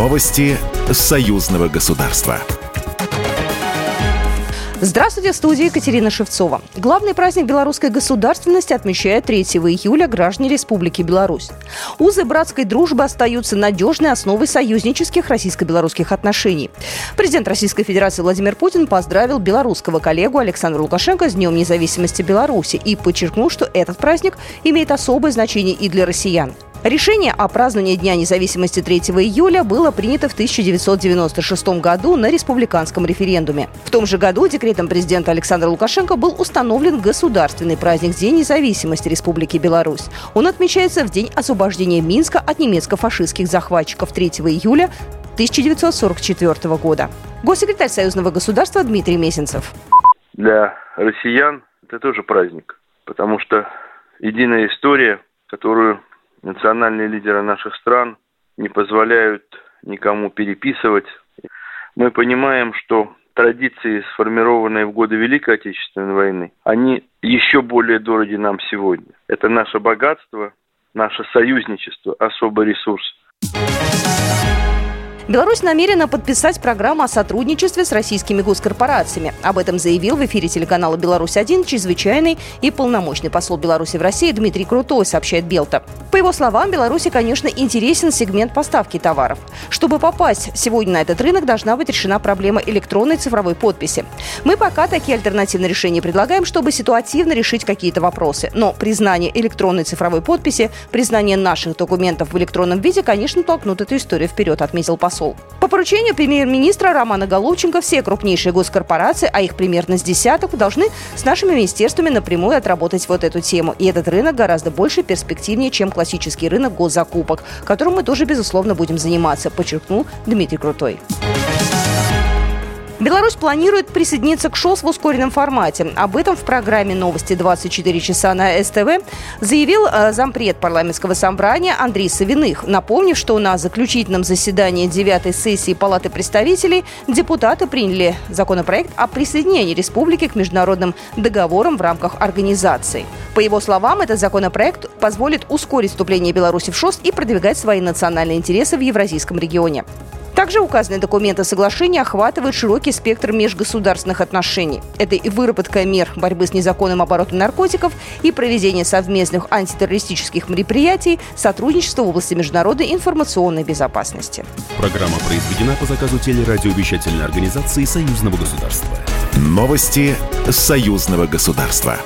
Новости союзного государства. Здравствуйте, в студии Екатерина Шевцова. Главный праздник белорусской государственности отмечает 3 июля граждане Республики Беларусь. Узы братской дружбы остаются надежной основой союзнических российско-белорусских отношений. Президент Российской Федерации Владимир Путин поздравил белорусского коллегу Александра Лукашенко с Днем независимости Беларуси и подчеркнул, что этот праздник имеет особое значение и для россиян. Решение о праздновании Дня независимости 3 июля было принято в 1996 году на республиканском референдуме. В том же году декретом президента Александра Лукашенко был установлен государственный праздник День независимости Республики Беларусь. Он отмечается в день освобождения Минска от немецко-фашистских захватчиков 3 июля 1944 года. Госсекретарь Союзного государства Дмитрий Месенцев. Для россиян это тоже праздник, потому что единая история, которую национальные лидеры наших стран не позволяют никому переписывать. Мы понимаем, что традиции, сформированные в годы Великой Отечественной войны, они еще более дороги нам сегодня. Это наше богатство, наше союзничество, особый ресурс. Беларусь намерена подписать программу о сотрудничестве с российскими госкорпорациями. Об этом заявил в эфире телеканала «Беларусь-1» чрезвычайный и полномочный посол Беларуси в России Дмитрий Крутой, сообщает Белта. По его словам, Беларуси, конечно, интересен сегмент поставки товаров. Чтобы попасть сегодня на этот рынок, должна быть решена проблема электронной цифровой подписи. Мы пока такие альтернативные решения предлагаем, чтобы ситуативно решить какие-то вопросы. Но признание электронной цифровой подписи, признание наших документов в электронном виде, конечно, толкнут эту историю вперед, отметил посол посол. По поручению премьер-министра Романа Головченко все крупнейшие госкорпорации, а их примерно с десяток, должны с нашими министерствами напрямую отработать вот эту тему. И этот рынок гораздо больше перспективнее, чем классический рынок госзакупок, которым мы тоже, безусловно, будем заниматься, подчеркнул Дмитрий Крутой. Беларусь планирует присоединиться к ШОС в ускоренном формате. Об этом в программе «Новости 24 часа» на СТВ заявил э, зампред парламентского собрания Андрей Савиных, напомнив, что на заключительном заседании 9 сессии Палаты представителей депутаты приняли законопроект о присоединении республики к международным договорам в рамках организации. По его словам, этот законопроект позволит ускорить вступление Беларуси в ШОС и продвигать свои национальные интересы в евразийском регионе. Также указанные документы соглашения охватывают широкий спектр межгосударственных отношений. Это и выработка мер борьбы с незаконным оборотом наркотиков, и проведение совместных антитеррористических мероприятий, сотрудничество в области международной информационной безопасности. Программа произведена по заказу телерадиовещательной организации Союзного государства. Новости Союзного государства.